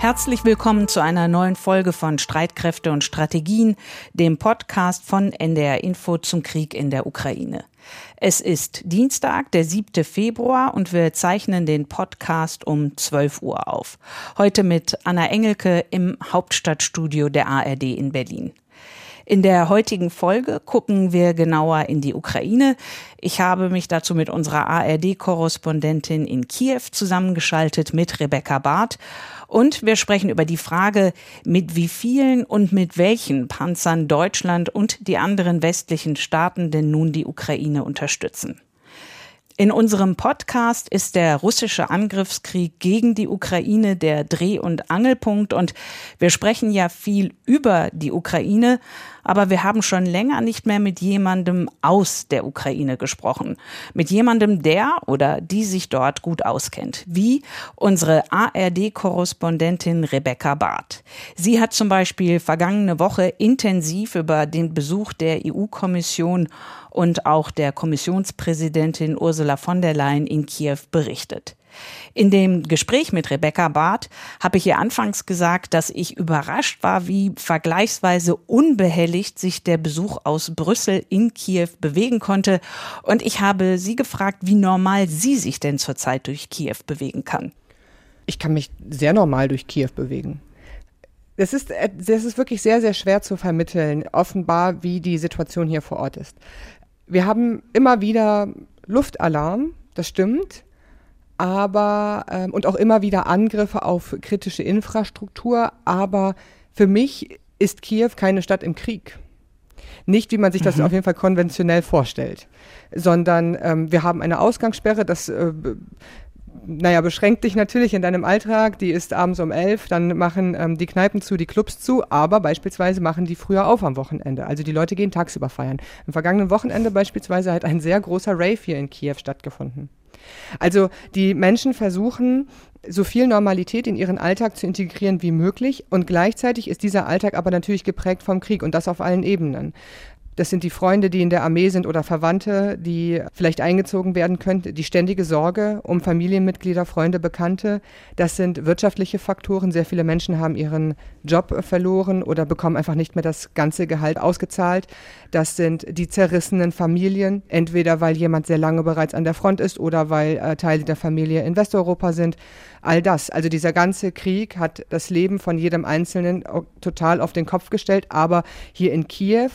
Herzlich willkommen zu einer neuen Folge von Streitkräfte und Strategien, dem Podcast von NDR Info zum Krieg in der Ukraine. Es ist Dienstag, der 7. Februar und wir zeichnen den Podcast um 12 Uhr auf. Heute mit Anna Engelke im Hauptstadtstudio der ARD in Berlin. In der heutigen Folge gucken wir genauer in die Ukraine. Ich habe mich dazu mit unserer ARD-Korrespondentin in Kiew zusammengeschaltet mit Rebecca Barth und wir sprechen über die Frage, mit wie vielen und mit welchen Panzern Deutschland und die anderen westlichen Staaten denn nun die Ukraine unterstützen. In unserem Podcast ist der russische Angriffskrieg gegen die Ukraine der Dreh- und Angelpunkt und wir sprechen ja viel über die Ukraine, aber wir haben schon länger nicht mehr mit jemandem aus der Ukraine gesprochen. Mit jemandem, der oder die sich dort gut auskennt. Wie unsere ARD-Korrespondentin Rebecca Barth. Sie hat zum Beispiel vergangene Woche intensiv über den Besuch der EU-Kommission und auch der Kommissionspräsidentin Ursula von der Leyen in Kiew berichtet. In dem Gespräch mit Rebecca Barth habe ich ihr anfangs gesagt, dass ich überrascht war, wie vergleichsweise unbehelligt sich der Besuch aus Brüssel in Kiew bewegen konnte. Und ich habe sie gefragt, wie normal sie sich denn zurzeit durch Kiew bewegen kann. Ich kann mich sehr normal durch Kiew bewegen. Es ist, es ist wirklich sehr, sehr schwer zu vermitteln, offenbar, wie die Situation hier vor Ort ist. Wir haben immer wieder Luftalarm, das stimmt, aber ähm, und auch immer wieder Angriffe auf kritische Infrastruktur, aber für mich ist Kiew keine Stadt im Krieg. Nicht, wie man sich das mhm. auf jeden Fall konventionell vorstellt, sondern ähm, wir haben eine Ausgangssperre, das äh, naja, beschränkt dich natürlich in deinem Alltag. Die ist abends um elf, dann machen ähm, die Kneipen zu, die Clubs zu, aber beispielsweise machen die früher auf am Wochenende. Also die Leute gehen tagsüber feiern. Am vergangenen Wochenende beispielsweise hat ein sehr großer Rave hier in Kiew stattgefunden. Also die Menschen versuchen, so viel Normalität in ihren Alltag zu integrieren wie möglich. Und gleichzeitig ist dieser Alltag aber natürlich geprägt vom Krieg und das auf allen Ebenen. Das sind die Freunde, die in der Armee sind oder Verwandte, die vielleicht eingezogen werden könnten. Die ständige Sorge um Familienmitglieder, Freunde, Bekannte. Das sind wirtschaftliche Faktoren. Sehr viele Menschen haben ihren Job verloren oder bekommen einfach nicht mehr das ganze Gehalt ausgezahlt. Das sind die zerrissenen Familien, entweder weil jemand sehr lange bereits an der Front ist oder weil äh, Teile der Familie in Westeuropa sind. All das, also dieser ganze Krieg hat das Leben von jedem Einzelnen total auf den Kopf gestellt. Aber hier in Kiew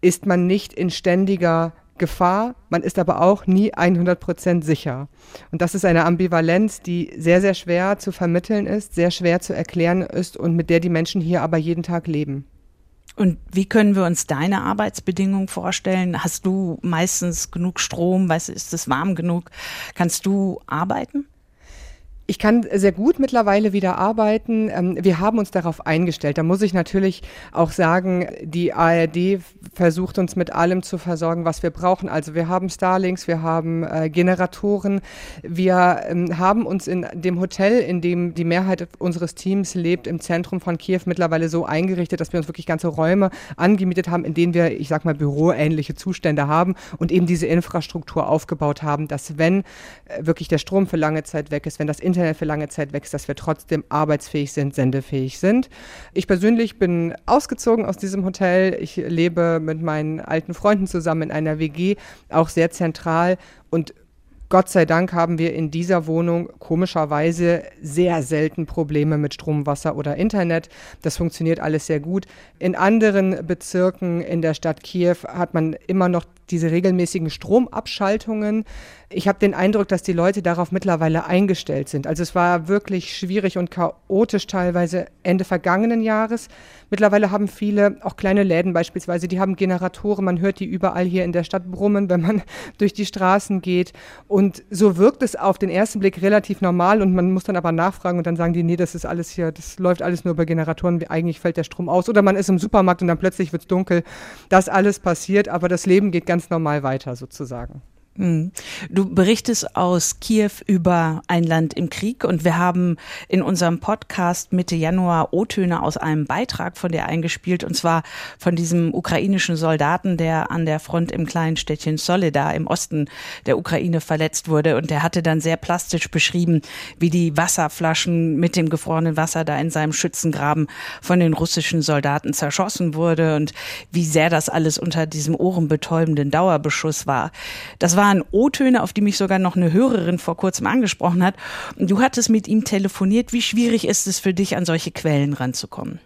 ist man nicht in ständiger Gefahr, man ist aber auch nie 100 Prozent sicher. Und das ist eine Ambivalenz, die sehr, sehr schwer zu vermitteln ist, sehr schwer zu erklären ist und mit der die Menschen hier aber jeden Tag leben. Und wie können wir uns deine Arbeitsbedingungen vorstellen? Hast du meistens genug Strom? Weißt, ist es warm genug? Kannst du arbeiten? Ich kann sehr gut mittlerweile wieder arbeiten. Ähm, wir haben uns darauf eingestellt. Da muss ich natürlich auch sagen, die ARD versucht uns mit allem zu versorgen, was wir brauchen. Also wir haben Starlinks, wir haben äh, Generatoren. Wir ähm, haben uns in dem Hotel, in dem die Mehrheit unseres Teams lebt, im Zentrum von Kiew mittlerweile so eingerichtet, dass wir uns wirklich ganze Räume angemietet haben, in denen wir, ich sag mal, büroähnliche Zustände haben und eben diese Infrastruktur aufgebaut haben, dass wenn äh, wirklich der Strom für lange Zeit weg ist, wenn das Internet Internet für lange Zeit wächst, dass wir trotzdem arbeitsfähig sind, sendefähig sind. Ich persönlich bin ausgezogen aus diesem Hotel. Ich lebe mit meinen alten Freunden zusammen in einer WG, auch sehr zentral und Gott sei Dank haben wir in dieser Wohnung komischerweise sehr selten Probleme mit Strom, Wasser oder Internet. Das funktioniert alles sehr gut. In anderen Bezirken in der Stadt Kiew hat man immer noch diese regelmäßigen Stromabschaltungen. Ich habe den Eindruck, dass die Leute darauf mittlerweile eingestellt sind. Also es war wirklich schwierig und chaotisch teilweise Ende vergangenen Jahres. Mittlerweile haben viele, auch kleine Läden beispielsweise, die haben Generatoren. Man hört die überall hier in der Stadt brummen, wenn man durch die Straßen geht. Und so wirkt es auf den ersten Blick relativ normal und man muss dann aber nachfragen und dann sagen die, nee, das ist alles hier, das läuft alles nur über Generatoren, eigentlich fällt der Strom aus. Oder man ist im Supermarkt und dann plötzlich wird es dunkel. Das alles passiert, aber das Leben geht ganz normal weiter sozusagen. Hm. Du berichtest aus Kiew über ein Land im Krieg und wir haben in unserem Podcast Mitte Januar O-Töne aus einem Beitrag von dir eingespielt und zwar von diesem ukrainischen Soldaten, der an der Front im kleinen Städtchen Soledar im Osten der Ukraine verletzt wurde und der hatte dann sehr plastisch beschrieben, wie die Wasserflaschen mit dem gefrorenen Wasser da in seinem Schützengraben von den russischen Soldaten zerschossen wurde und wie sehr das alles unter diesem ohrenbetäubenden Dauerbeschuss war. Das war waren O-Töne, auf die mich sogar noch eine Hörerin vor kurzem angesprochen hat. Du hattest mit ihm telefoniert. Wie schwierig ist es für dich, an solche Quellen ranzukommen?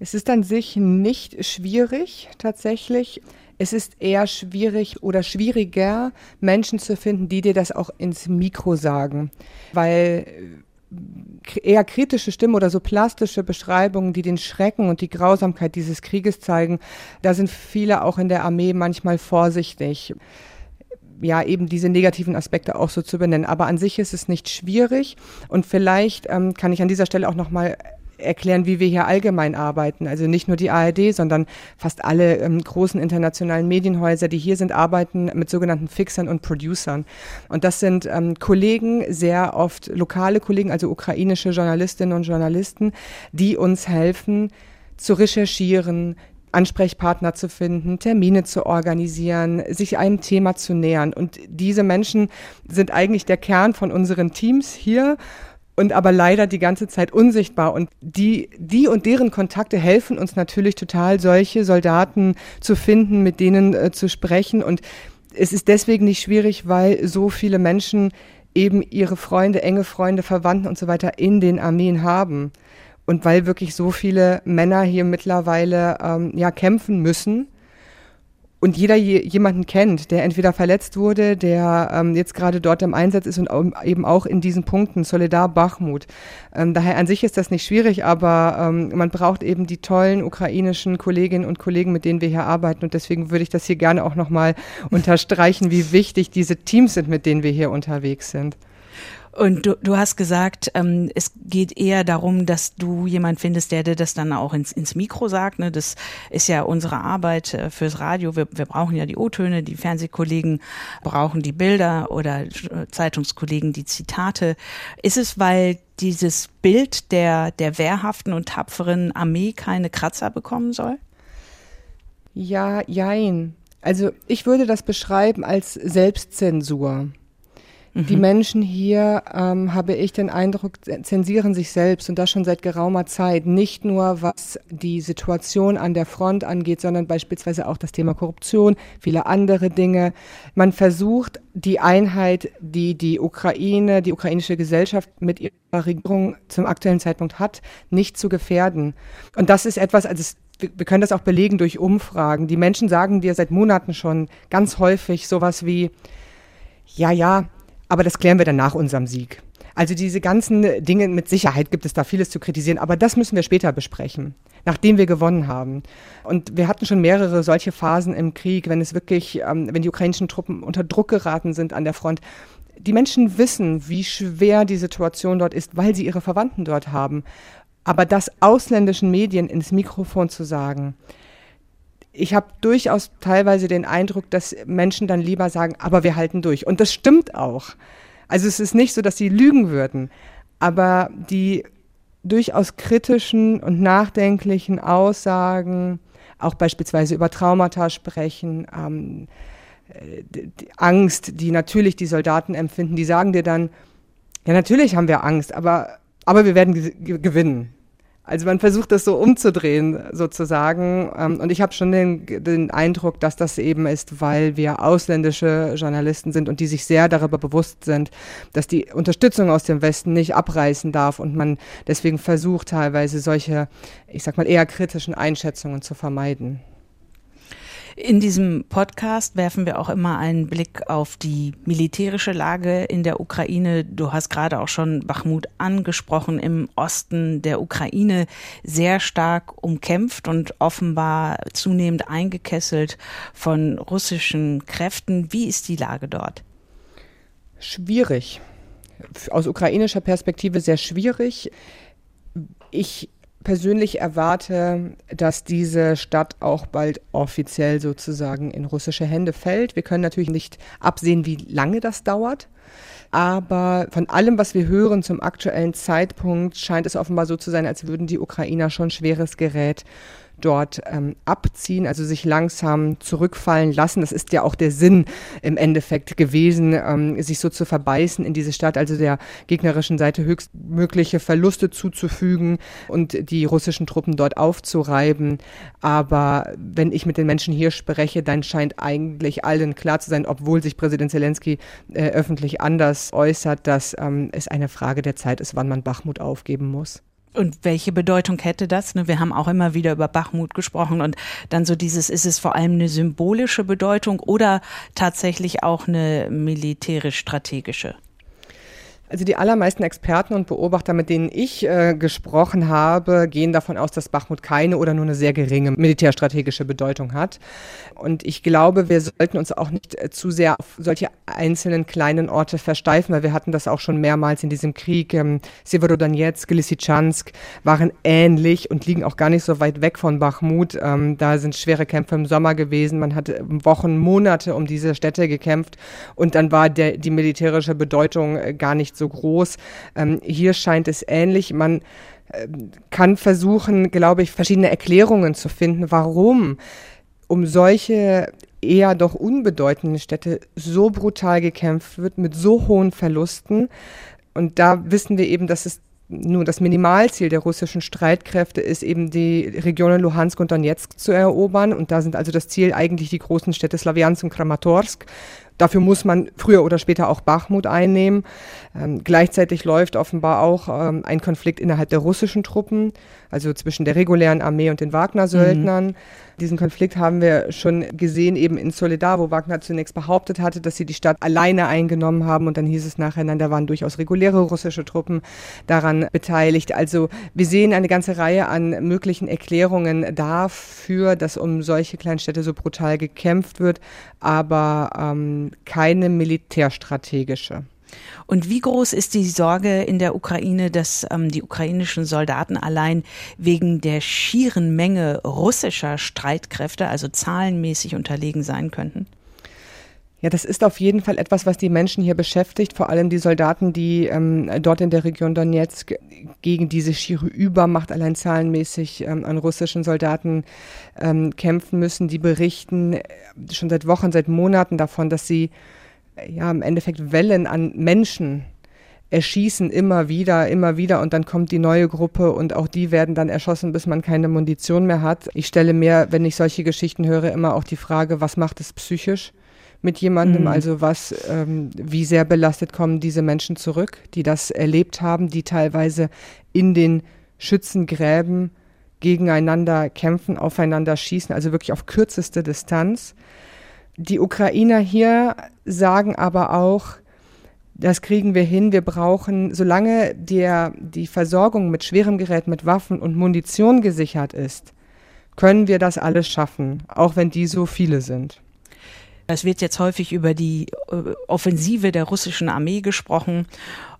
Es ist an sich nicht schwierig tatsächlich. Es ist eher schwierig oder schwieriger, Menschen zu finden, die dir das auch ins Mikro sagen. Weil äh, eher kritische Stimmen oder so plastische Beschreibungen, die den Schrecken und die Grausamkeit dieses Krieges zeigen, da sind viele auch in der Armee manchmal vorsichtig ja eben diese negativen Aspekte auch so zu benennen. Aber an sich ist es nicht schwierig und vielleicht ähm, kann ich an dieser Stelle auch noch mal erklären, wie wir hier allgemein arbeiten. Also nicht nur die ARD, sondern fast alle ähm, großen internationalen Medienhäuser, die hier sind, arbeiten mit sogenannten Fixern und Producern. Und das sind ähm, Kollegen, sehr oft lokale Kollegen, also ukrainische Journalistinnen und Journalisten, die uns helfen, zu recherchieren, Ansprechpartner zu finden, Termine zu organisieren, sich einem Thema zu nähern. Und diese Menschen sind eigentlich der Kern von unseren Teams hier und aber leider die ganze Zeit unsichtbar. Und die, die und deren Kontakte helfen uns natürlich total, solche Soldaten zu finden, mit denen äh, zu sprechen. Und es ist deswegen nicht schwierig, weil so viele Menschen eben ihre Freunde, enge Freunde, Verwandten und so weiter in den Armeen haben. Und weil wirklich so viele Männer hier mittlerweile ähm, ja kämpfen müssen und jeder je, jemanden kennt, der entweder verletzt wurde, der ähm, jetzt gerade dort im Einsatz ist und eben auch in diesen Punkten, Soledar, Bachmut. Ähm, daher an sich ist das nicht schwierig, aber ähm, man braucht eben die tollen ukrainischen Kolleginnen und Kollegen, mit denen wir hier arbeiten. Und deswegen würde ich das hier gerne auch nochmal unterstreichen, wie wichtig diese Teams sind, mit denen wir hier unterwegs sind. Und du, du hast gesagt, ähm, es geht eher darum, dass du jemand findest, der dir das dann auch ins, ins Mikro sagt. Ne? Das ist ja unsere Arbeit äh, fürs Radio. Wir, wir brauchen ja die O-Töne, die Fernsehkollegen brauchen die Bilder oder äh, Zeitungskollegen die Zitate. Ist es, weil dieses Bild der, der wehrhaften und tapferen Armee keine Kratzer bekommen soll? Ja, jein. Also ich würde das beschreiben als Selbstzensur. Die mhm. Menschen hier, ähm, habe ich den Eindruck, zensieren sich selbst und das schon seit geraumer Zeit. Nicht nur was die Situation an der Front angeht, sondern beispielsweise auch das Thema Korruption, viele andere Dinge. Man versucht, die Einheit, die die Ukraine, die ukrainische Gesellschaft mit ihrer Regierung zum aktuellen Zeitpunkt hat, nicht zu gefährden. Und das ist etwas, also es wir können das auch belegen durch Umfragen. Die Menschen sagen dir seit Monaten schon ganz häufig sowas wie, ja, ja, aber das klären wir dann nach unserem Sieg. Also diese ganzen Dinge, mit Sicherheit gibt es da vieles zu kritisieren, aber das müssen wir später besprechen, nachdem wir gewonnen haben. Und wir hatten schon mehrere solche Phasen im Krieg, wenn es wirklich, ähm, wenn die ukrainischen Truppen unter Druck geraten sind an der Front. Die Menschen wissen, wie schwer die Situation dort ist, weil sie ihre Verwandten dort haben. Aber das ausländischen Medien ins Mikrofon zu sagen, ich habe durchaus teilweise den Eindruck, dass Menschen dann lieber sagen, aber wir halten durch. Und das stimmt auch. Also es ist nicht so, dass sie lügen würden, aber die durchaus kritischen und nachdenklichen Aussagen, auch beispielsweise über Traumata sprechen, ähm, die Angst, die natürlich die Soldaten empfinden, die sagen dir dann, ja natürlich haben wir Angst, aber, aber wir werden gewinnen. Also man versucht das so umzudrehen sozusagen. Ähm, und ich habe schon den, den Eindruck, dass das eben ist, weil wir ausländische Journalisten sind und die sich sehr darüber bewusst sind, dass die Unterstützung aus dem Westen nicht abreißen darf und man deswegen versucht teilweise solche, ich sag mal, eher kritischen Einschätzungen zu vermeiden. In diesem Podcast werfen wir auch immer einen Blick auf die militärische Lage in der Ukraine. Du hast gerade auch schon Bachmut angesprochen, im Osten der Ukraine sehr stark umkämpft und offenbar zunehmend eingekesselt von russischen Kräften. Wie ist die Lage dort? Schwierig. Aus ukrainischer Perspektive sehr schwierig. Ich persönlich erwarte, dass diese Stadt auch bald offiziell sozusagen in russische Hände fällt. Wir können natürlich nicht absehen, wie lange das dauert. Aber von allem, was wir hören zum aktuellen Zeitpunkt, scheint es offenbar so zu sein, als würden die Ukrainer schon schweres Gerät dort ähm, abziehen, also sich langsam zurückfallen lassen. Das ist ja auch der Sinn im Endeffekt gewesen, ähm, sich so zu verbeißen in diese Stadt, also der gegnerischen Seite höchstmögliche Verluste zuzufügen und die russischen Truppen dort aufzureiben. Aber wenn ich mit den Menschen hier spreche, dann scheint eigentlich allen klar zu sein, obwohl sich Präsident Zelensky äh, öffentlich anders äußert, dass ähm, es eine Frage der Zeit ist, wann man Bachmut aufgeben muss. Und welche Bedeutung hätte das? Ne, wir haben auch immer wieder über Bachmut gesprochen und dann so dieses, ist es vor allem eine symbolische Bedeutung oder tatsächlich auch eine militärisch-strategische? Also die allermeisten Experten und Beobachter, mit denen ich äh, gesprochen habe, gehen davon aus, dass Bachmut keine oder nur eine sehr geringe militärstrategische Bedeutung hat. Und ich glaube, wir sollten uns auch nicht äh, zu sehr auf solche einzelnen kleinen Orte versteifen, weil wir hatten das auch schon mehrmals in diesem Krieg. Ähm, Severodonetsk, Lysychansk waren ähnlich und liegen auch gar nicht so weit weg von Bachmut. Ähm, da sind schwere Kämpfe im Sommer gewesen. Man hatte Wochen, Monate um diese Städte gekämpft und dann war der, die militärische Bedeutung äh, gar nicht so groß. Ähm, hier scheint es ähnlich. Man äh, kann versuchen, glaube ich, verschiedene Erklärungen zu finden, warum um solche eher doch unbedeutende Städte so brutal gekämpft wird, mit so hohen Verlusten. Und da wissen wir eben, dass es nur das Minimalziel der russischen Streitkräfte ist, eben die Regionen Luhansk und Donetsk zu erobern. Und da sind also das Ziel eigentlich die großen Städte Slawiansk und Kramatorsk. Dafür muss man früher oder später auch Bachmut einnehmen. Ähm, gleichzeitig läuft offenbar auch ähm, ein Konflikt innerhalb der russischen Truppen, also zwischen der regulären Armee und den Wagner-Söldnern. Mhm. Diesen Konflikt haben wir schon gesehen eben in Solidar, wo Wagner zunächst behauptet hatte, dass sie die Stadt alleine eingenommen haben und dann hieß es nachher, nein, da waren durchaus reguläre russische Truppen daran beteiligt. Also wir sehen eine ganze Reihe an möglichen Erklärungen dafür, dass um solche Kleinstädte so brutal gekämpft wird, aber ähm, keine militärstrategische. Und wie groß ist die Sorge in der Ukraine, dass ähm, die ukrainischen Soldaten allein wegen der schieren Menge russischer Streitkräfte, also zahlenmäßig unterlegen sein könnten? Ja, das ist auf jeden Fall etwas, was die Menschen hier beschäftigt, vor allem die Soldaten, die ähm, dort in der Region Donetsk gegen diese schiere Übermacht allein zahlenmäßig ähm, an russischen Soldaten ähm, kämpfen müssen. Die berichten äh, schon seit Wochen, seit Monaten davon, dass sie ja im Endeffekt Wellen an Menschen erschießen immer wieder, immer wieder und dann kommt die neue Gruppe und auch die werden dann erschossen, bis man keine Munition mehr hat. Ich stelle mir, wenn ich solche Geschichten höre, immer auch die Frage, was macht es psychisch mit jemandem? Mhm. Also was, ähm, wie sehr belastet kommen diese Menschen zurück, die das erlebt haben, die teilweise in den Schützengräben gegeneinander kämpfen, aufeinander schießen, also wirklich auf kürzeste Distanz. Die Ukrainer hier sagen aber auch, das kriegen wir hin. Wir brauchen, solange der, die Versorgung mit schwerem Gerät, mit Waffen und Munition gesichert ist, können wir das alles schaffen, auch wenn die so viele sind. Es wird jetzt häufig über die äh, Offensive der russischen Armee gesprochen.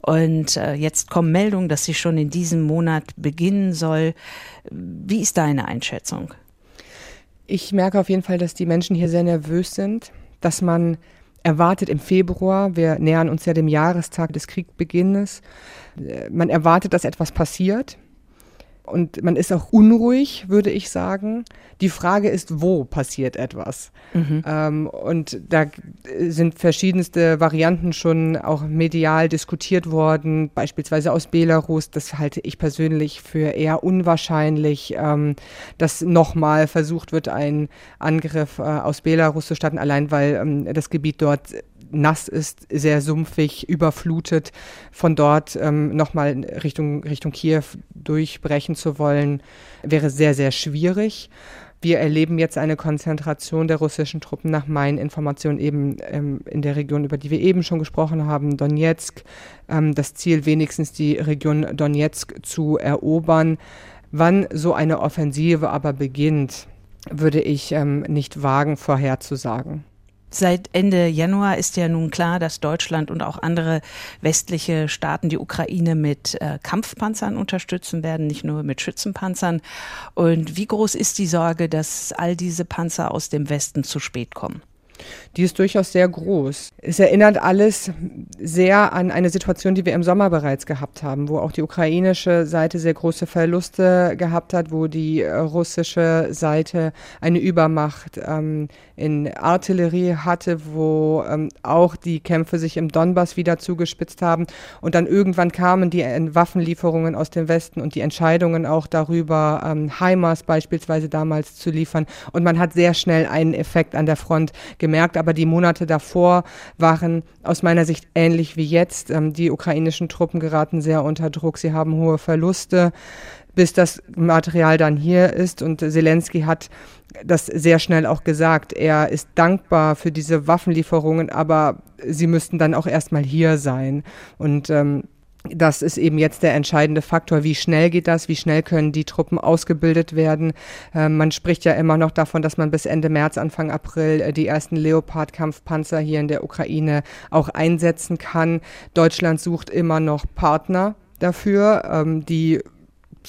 Und äh, jetzt kommen Meldungen, dass sie schon in diesem Monat beginnen soll. Wie ist deine Einschätzung? Ich merke auf jeden Fall, dass die Menschen hier sehr nervös sind, dass man erwartet im Februar, wir nähern uns ja dem Jahrestag des Kriegsbeginnes, äh, man erwartet, dass etwas passiert und man ist auch unruhig, würde ich sagen. Die Frage ist, wo passiert etwas? Mhm. Ähm, und da sind verschiedenste Varianten schon auch medial diskutiert worden, beispielsweise aus Belarus. Das halte ich persönlich für eher unwahrscheinlich, ähm, dass nochmal versucht wird, ein Angriff äh, aus Belarus zu starten, allein weil ähm, das Gebiet dort nass ist, sehr sumpfig, überflutet, von dort ähm, nochmal Richtung, Richtung Kiew durchbrechen zu wollen, wäre sehr, sehr schwierig. Wir erleben jetzt eine Konzentration der russischen Truppen nach meinen Informationen eben ähm, in der Region, über die wir eben schon gesprochen haben, Donetsk. Ähm, das Ziel, wenigstens die Region Donetsk zu erobern. Wann so eine Offensive aber beginnt, würde ich ähm, nicht wagen vorherzusagen. Seit Ende Januar ist ja nun klar, dass Deutschland und auch andere westliche Staaten die Ukraine mit äh, Kampfpanzern unterstützen werden, nicht nur mit Schützenpanzern. Und wie groß ist die Sorge, dass all diese Panzer aus dem Westen zu spät kommen? Die ist durchaus sehr groß. Es erinnert alles sehr an eine Situation, die wir im Sommer bereits gehabt haben, wo auch die ukrainische Seite sehr große Verluste gehabt hat, wo die äh, russische Seite eine Übermacht ähm, in Artillerie hatte, wo ähm, auch die Kämpfe sich im Donbass wieder zugespitzt haben. Und dann irgendwann kamen die Waffenlieferungen aus dem Westen und die Entscheidungen auch darüber, ähm, HIMARS beispielsweise damals zu liefern. Und man hat sehr schnell einen Effekt an der Front gemerkt aber die Monate davor waren aus meiner Sicht ähnlich wie jetzt. Ähm, die ukrainischen Truppen geraten sehr unter Druck, sie haben hohe Verluste, bis das Material dann hier ist. Und Zelensky hat das sehr schnell auch gesagt. Er ist dankbar für diese Waffenlieferungen, aber sie müssten dann auch erstmal hier sein. Und ähm, das ist eben jetzt der entscheidende Faktor. Wie schnell geht das? Wie schnell können die Truppen ausgebildet werden? Ähm, man spricht ja immer noch davon, dass man bis Ende März, Anfang April äh, die ersten Leopard-Kampfpanzer hier in der Ukraine auch einsetzen kann. Deutschland sucht immer noch Partner dafür, ähm, die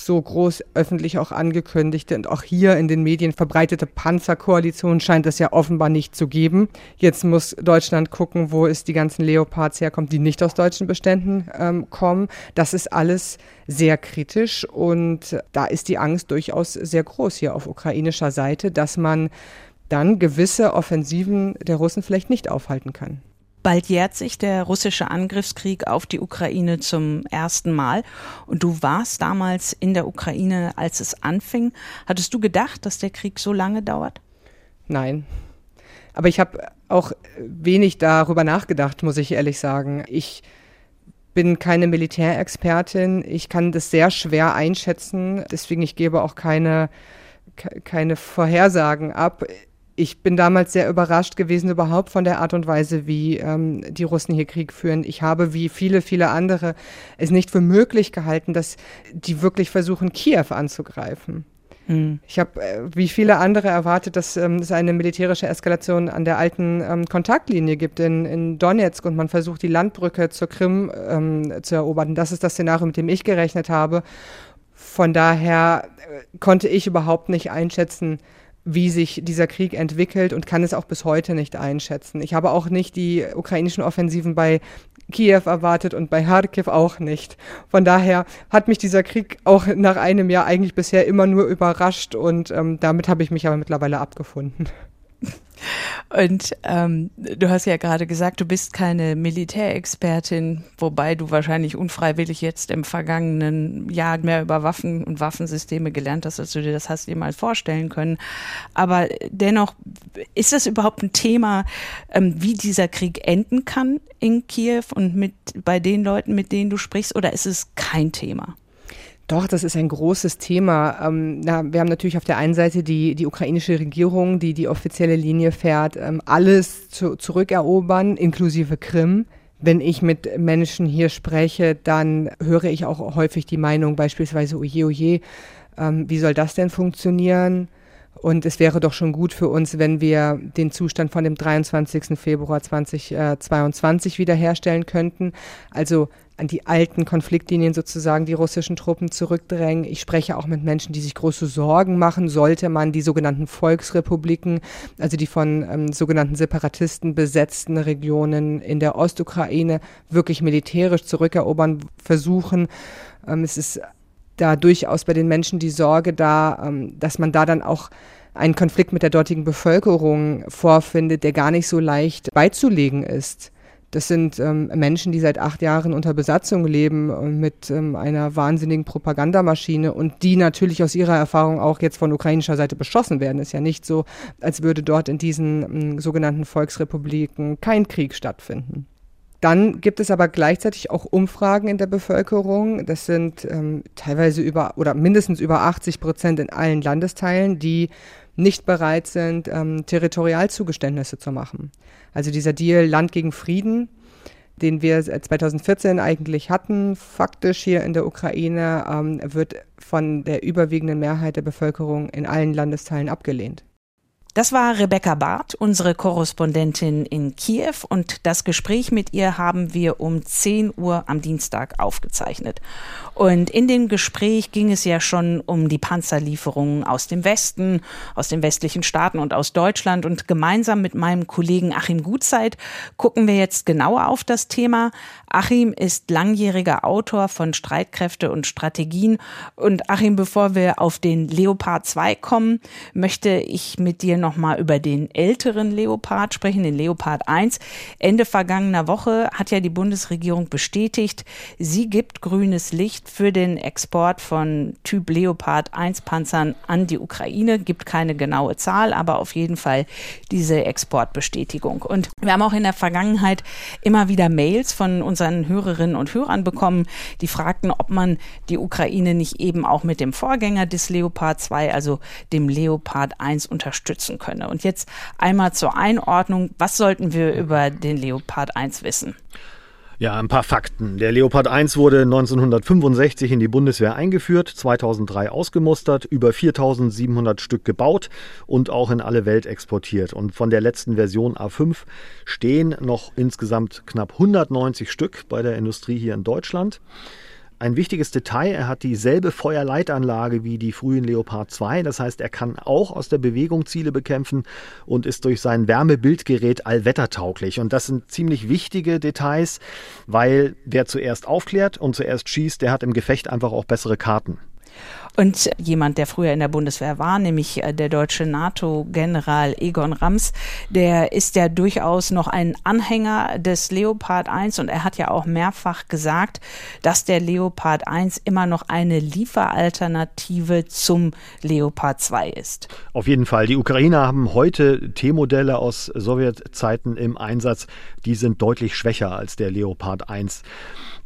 so groß öffentlich auch angekündigte und auch hier in den Medien verbreitete Panzerkoalition scheint es ja offenbar nicht zu geben. Jetzt muss Deutschland gucken, wo es die ganzen Leopards herkommt, die nicht aus deutschen Beständen ähm, kommen. Das ist alles sehr kritisch und da ist die Angst durchaus sehr groß hier auf ukrainischer Seite, dass man dann gewisse Offensiven der Russen vielleicht nicht aufhalten kann. Bald jährt sich der russische Angriffskrieg auf die Ukraine zum ersten Mal. Und du warst damals in der Ukraine, als es anfing. Hattest du gedacht, dass der Krieg so lange dauert? Nein. Aber ich habe auch wenig darüber nachgedacht, muss ich ehrlich sagen. Ich bin keine Militärexpertin. Ich kann das sehr schwer einschätzen. Deswegen ich gebe auch keine, keine Vorhersagen ab ich bin damals sehr überrascht gewesen überhaupt von der Art und Weise, wie ähm, die Russen hier Krieg führen. Ich habe, wie viele, viele andere, es nicht für möglich gehalten, dass die wirklich versuchen, Kiew anzugreifen. Hm. Ich habe, äh, wie viele andere, erwartet, dass ähm, es eine militärische Eskalation an der alten ähm, Kontaktlinie gibt in, in Donetsk und man versucht, die Landbrücke zur Krim ähm, zu erobern. Das ist das Szenario, mit dem ich gerechnet habe. Von daher äh, konnte ich überhaupt nicht einschätzen, wie sich dieser Krieg entwickelt und kann es auch bis heute nicht einschätzen. Ich habe auch nicht die ukrainischen Offensiven bei Kiew erwartet und bei Kharkiv auch nicht. Von daher hat mich dieser Krieg auch nach einem Jahr eigentlich bisher immer nur überrascht und ähm, damit habe ich mich aber mittlerweile abgefunden. Und ähm, du hast ja gerade gesagt, du bist keine Militärexpertin, wobei du wahrscheinlich unfreiwillig jetzt im vergangenen Jahr mehr über Waffen und Waffensysteme gelernt hast, als du dir das hast jemals vorstellen können. Aber dennoch, ist das überhaupt ein Thema, ähm, wie dieser Krieg enden kann in Kiew und mit bei den Leuten, mit denen du sprichst, oder ist es kein Thema? Doch, das ist ein großes Thema. Ähm, na, wir haben natürlich auf der einen Seite die, die ukrainische Regierung, die die offizielle Linie fährt, ähm, alles zu, zurückerobern, inklusive Krim. Wenn ich mit Menschen hier spreche, dann höre ich auch häufig die Meinung beispielsweise, oje, oje, ähm, wie soll das denn funktionieren? Und es wäre doch schon gut für uns, wenn wir den Zustand von dem 23. Februar 2022 wiederherstellen könnten. Also an die alten Konfliktlinien sozusagen die russischen Truppen zurückdrängen. Ich spreche auch mit Menschen, die sich große Sorgen machen, sollte man die sogenannten Volksrepubliken, also die von ähm, sogenannten Separatisten besetzten Regionen in der Ostukraine wirklich militärisch zurückerobern versuchen. Ähm, es ist da durchaus bei den Menschen die Sorge da, ähm, dass man da dann auch einen Konflikt mit der dortigen Bevölkerung vorfindet, der gar nicht so leicht beizulegen ist. Das sind ähm, Menschen, die seit acht Jahren unter Besatzung leben äh, mit ähm, einer wahnsinnigen Propagandamaschine und die natürlich aus ihrer Erfahrung auch jetzt von ukrainischer Seite beschossen werden. Ist ja nicht so, als würde dort in diesen ähm, sogenannten Volksrepubliken kein Krieg stattfinden. Dann gibt es aber gleichzeitig auch Umfragen in der Bevölkerung. Das sind ähm, teilweise über oder mindestens über 80 Prozent in allen Landesteilen, die nicht bereit sind, ähm, Territorialzugeständnisse zu machen. Also dieser Deal Land gegen Frieden, den wir 2014 eigentlich hatten, faktisch hier in der Ukraine, ähm, wird von der überwiegenden Mehrheit der Bevölkerung in allen Landesteilen abgelehnt. Das war Rebecca Barth, unsere Korrespondentin in Kiew und das Gespräch mit ihr haben wir um 10 Uhr am Dienstag aufgezeichnet. Und in dem Gespräch ging es ja schon um die Panzerlieferungen aus dem Westen, aus den westlichen Staaten und aus Deutschland und gemeinsam mit meinem Kollegen Achim Gutzeit gucken wir jetzt genauer auf das Thema. Achim ist langjähriger Autor von Streitkräfte und Strategien und Achim, bevor wir auf den Leopard 2 kommen, möchte ich mit dir nochmal über den älteren Leopard sprechen, den Leopard 1. Ende vergangener Woche hat ja die Bundesregierung bestätigt, sie gibt grünes Licht für den Export von Typ Leopard 1 Panzern an die Ukraine. Gibt keine genaue Zahl, aber auf jeden Fall diese Exportbestätigung. Und wir haben auch in der Vergangenheit immer wieder Mails von unseren Hörerinnen und Hörern bekommen, die fragten, ob man die Ukraine nicht eben auch mit dem Vorgänger des Leopard 2, also dem Leopard 1 unterstützen könne. Und jetzt einmal zur Einordnung, was sollten wir über den Leopard 1 wissen? Ja, ein paar Fakten. Der Leopard 1 wurde 1965 in die Bundeswehr eingeführt, 2003 ausgemustert, über 4700 Stück gebaut und auch in alle Welt exportiert. Und von der letzten Version A5 stehen noch insgesamt knapp 190 Stück bei der Industrie hier in Deutschland. Ein wichtiges Detail, er hat dieselbe Feuerleitanlage wie die frühen Leopard 2. Das heißt, er kann auch aus der Bewegung Ziele bekämpfen und ist durch sein Wärmebildgerät allwettertauglich. Und das sind ziemlich wichtige Details, weil wer zuerst aufklärt und zuerst schießt, der hat im Gefecht einfach auch bessere Karten. Und jemand, der früher in der Bundeswehr war, nämlich äh, der deutsche NATO-General Egon Rams, der ist ja durchaus noch ein Anhänger des Leopard 1 und er hat ja auch mehrfach gesagt, dass der Leopard 1 immer noch eine Lieferalternative zum Leopard 2 ist. Auf jeden Fall. Die Ukrainer haben heute T-Modelle aus Sowjetzeiten im Einsatz, die sind deutlich schwächer als der Leopard 1.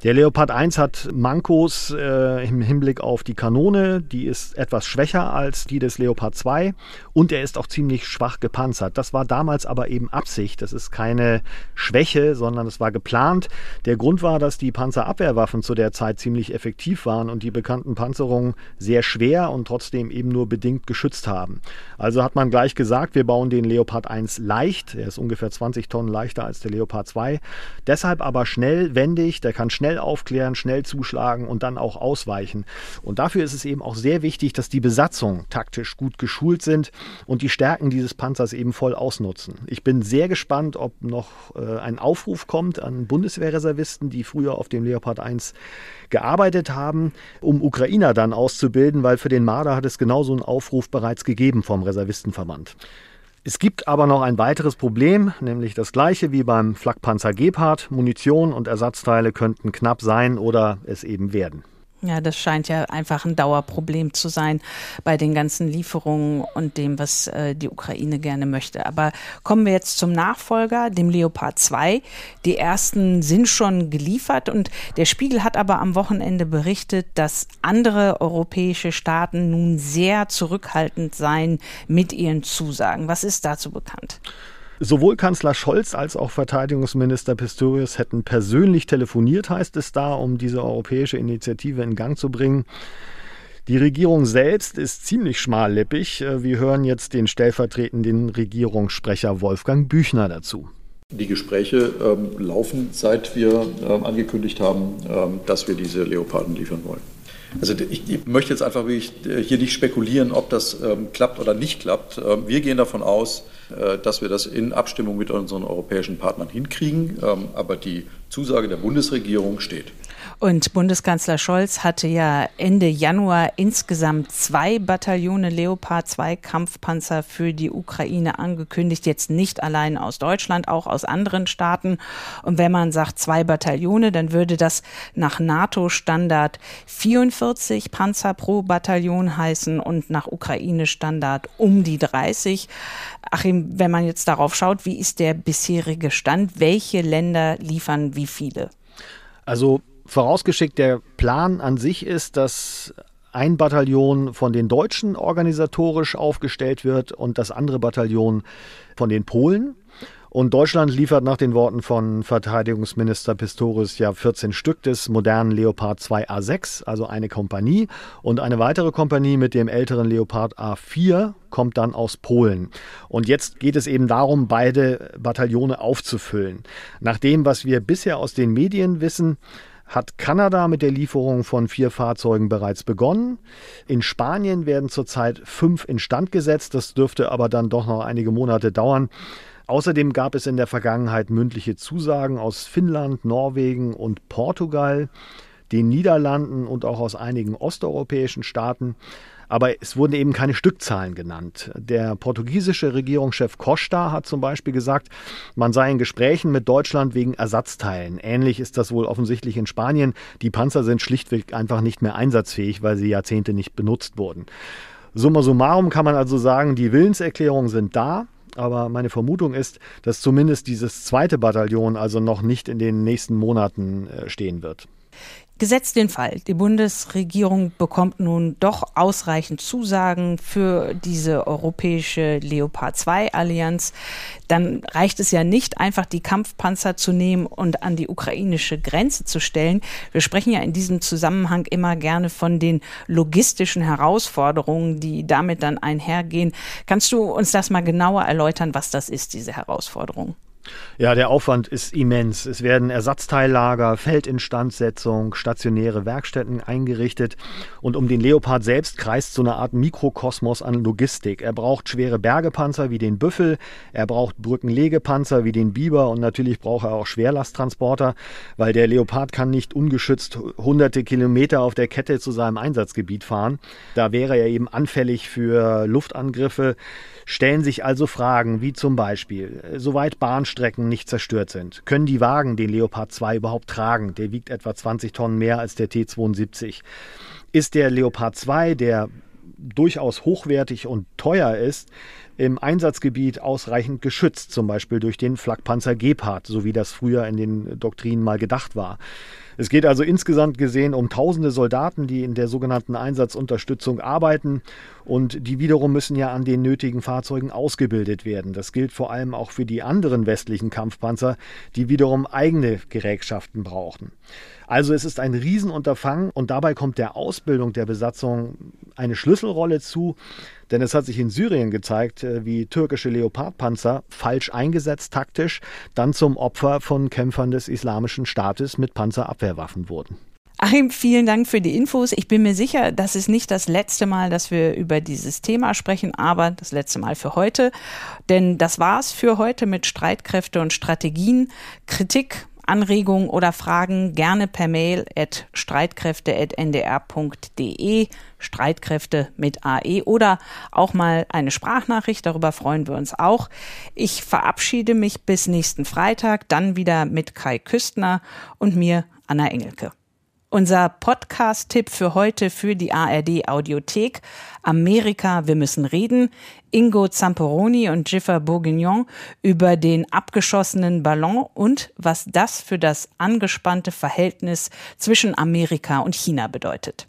Der Leopard 1 hat Mankos äh, im Hinblick auf die Kanone, die ist etwas schwächer als die des Leopard 2 und er ist auch ziemlich schwach gepanzert. Das war damals aber eben Absicht, das ist keine Schwäche, sondern es war geplant. Der Grund war, dass die Panzerabwehrwaffen zu der Zeit ziemlich effektiv waren und die bekannten Panzerungen sehr schwer und trotzdem eben nur bedingt geschützt haben. Also hat man gleich gesagt, wir bauen den Leopard 1 leicht, er ist ungefähr 20 Tonnen leichter als der Leopard 2, deshalb aber schnell wendig, der kann schnell aufklären, schnell zuschlagen und dann auch ausweichen. Und dafür ist es eben auch sehr wichtig, dass die Besatzungen taktisch gut geschult sind und die Stärken dieses Panzers eben voll ausnutzen. Ich bin sehr gespannt, ob noch äh, ein Aufruf kommt an Bundeswehrreservisten, die früher auf dem Leopard 1 gearbeitet haben, um Ukrainer dann auszubilden, weil für den Marder hat es genauso einen Aufruf bereits gegeben vom Reservistenverband. Es gibt aber noch ein weiteres Problem, nämlich das gleiche wie beim Flakpanzer Gepard. Munition und Ersatzteile könnten knapp sein oder es eben werden. Ja, das scheint ja einfach ein Dauerproblem zu sein bei den ganzen Lieferungen und dem, was äh, die Ukraine gerne möchte. Aber kommen wir jetzt zum Nachfolger, dem Leopard 2. Die ersten sind schon geliefert und der Spiegel hat aber am Wochenende berichtet, dass andere europäische Staaten nun sehr zurückhaltend seien mit ihren Zusagen. Was ist dazu bekannt? Sowohl Kanzler Scholz als auch Verteidigungsminister Pistorius hätten persönlich telefoniert, heißt es da, um diese europäische Initiative in Gang zu bringen. Die Regierung selbst ist ziemlich schmallippig. Wir hören jetzt den stellvertretenden Regierungssprecher Wolfgang Büchner dazu. Die Gespräche ähm, laufen, seit wir ähm, angekündigt haben, ähm, dass wir diese Leoparden liefern wollen. Also ich, ich möchte jetzt einfach äh, hier nicht spekulieren, ob das ähm, klappt oder nicht klappt. Ähm, wir gehen davon aus, äh, dass wir das in Abstimmung mit unseren europäischen Partnern hinkriegen. Ähm, aber die Zusage der Bundesregierung steht. Und Bundeskanzler Scholz hatte ja Ende Januar insgesamt zwei Bataillone Leopard 2 Kampfpanzer für die Ukraine angekündigt. Jetzt nicht allein aus Deutschland, auch aus anderen Staaten. Und wenn man sagt zwei Bataillone, dann würde das nach NATO-Standard 44 Panzer pro Bataillon heißen und nach Ukraine-Standard um die 30. Achim, wenn man jetzt darauf schaut, wie ist der bisherige Stand? Welche Länder liefern wie viele? Also Vorausgeschickt, der Plan an sich ist, dass ein Bataillon von den Deutschen organisatorisch aufgestellt wird und das andere Bataillon von den Polen. Und Deutschland liefert nach den Worten von Verteidigungsminister Pistorius ja 14 Stück des modernen Leopard 2 A6, also eine Kompanie. Und eine weitere Kompanie mit dem älteren Leopard A4 kommt dann aus Polen. Und jetzt geht es eben darum, beide Bataillone aufzufüllen. Nach dem, was wir bisher aus den Medien wissen, hat Kanada mit der Lieferung von vier Fahrzeugen bereits begonnen. In Spanien werden zurzeit fünf instand gesetzt. Das dürfte aber dann doch noch einige Monate dauern. Außerdem gab es in der Vergangenheit mündliche Zusagen aus Finnland, Norwegen und Portugal, den Niederlanden und auch aus einigen osteuropäischen Staaten. Aber es wurden eben keine Stückzahlen genannt. Der portugiesische Regierungschef Costa hat zum Beispiel gesagt, man sei in Gesprächen mit Deutschland wegen Ersatzteilen. Ähnlich ist das wohl offensichtlich in Spanien. Die Panzer sind schlichtweg einfach nicht mehr einsatzfähig, weil sie Jahrzehnte nicht benutzt wurden. Summa summarum kann man also sagen, die Willenserklärungen sind da. Aber meine Vermutung ist, dass zumindest dieses zweite Bataillon also noch nicht in den nächsten Monaten äh, stehen wird. Gesetzt den Fall, die Bundesregierung bekommt nun doch ausreichend Zusagen für diese europäische Leopard 2 Allianz, dann reicht es ja nicht einfach die Kampfpanzer zu nehmen und an die ukrainische Grenze zu stellen. Wir sprechen ja in diesem Zusammenhang immer gerne von den logistischen Herausforderungen, die damit dann einhergehen. Kannst du uns das mal genauer erläutern, was das ist, diese Herausforderung? Ja, der Aufwand ist immens. Es werden Ersatzteillager, Feldinstandsetzung, stationäre Werkstätten eingerichtet. Und um den Leopard selbst kreist so eine Art Mikrokosmos an Logistik. Er braucht schwere Bergepanzer wie den Büffel, er braucht Brückenlegepanzer wie den Biber und natürlich braucht er auch Schwerlasttransporter, weil der Leopard kann nicht ungeschützt hunderte Kilometer auf der Kette zu seinem Einsatzgebiet fahren. Da wäre er eben anfällig für Luftangriffe. Stellen sich also Fragen wie zum Beispiel, soweit Bahnstrecken nicht zerstört sind, können die Wagen den Leopard 2 überhaupt tragen? Der wiegt etwa 20 Tonnen mehr als der T72. Ist der Leopard 2, der durchaus hochwertig und teuer ist, im Einsatzgebiet ausreichend geschützt, zum Beispiel durch den Flakpanzer Gepard, so wie das früher in den Doktrinen mal gedacht war. Es geht also insgesamt gesehen um tausende Soldaten, die in der sogenannten Einsatzunterstützung arbeiten und die wiederum müssen ja an den nötigen Fahrzeugen ausgebildet werden. Das gilt vor allem auch für die anderen westlichen Kampfpanzer, die wiederum eigene Gerätschaften brauchen. Also es ist ein Riesenunterfangen und dabei kommt der Ausbildung der Besatzung eine Schlüsselrolle zu, denn es hat sich in Syrien gezeigt, äh, wie türkische Leopardpanzer falsch eingesetzt taktisch dann zum Opfer von Kämpfern des Islamischen Staates mit Panzerabwehrwaffen wurden. Achim, vielen Dank für die Infos. Ich bin mir sicher, das ist nicht das letzte Mal, dass wir über dieses Thema sprechen, aber das letzte Mal für heute. Denn das war's für heute mit Streitkräfte und Strategien. Kritik, Anregungen oder Fragen gerne per Mail at streitkräfte.ndr.de, Streitkräfte mit AE oder auch mal eine Sprachnachricht, darüber freuen wir uns auch. Ich verabschiede mich bis nächsten Freitag, dann wieder mit Kai Küstner und mir, Anna Engelke. Unser Podcast-Tipp für heute für die ARD Audiothek. Amerika, wir müssen reden. Ingo Zamperoni und Giffer Bourguignon über den abgeschossenen Ballon und was das für das angespannte Verhältnis zwischen Amerika und China bedeutet.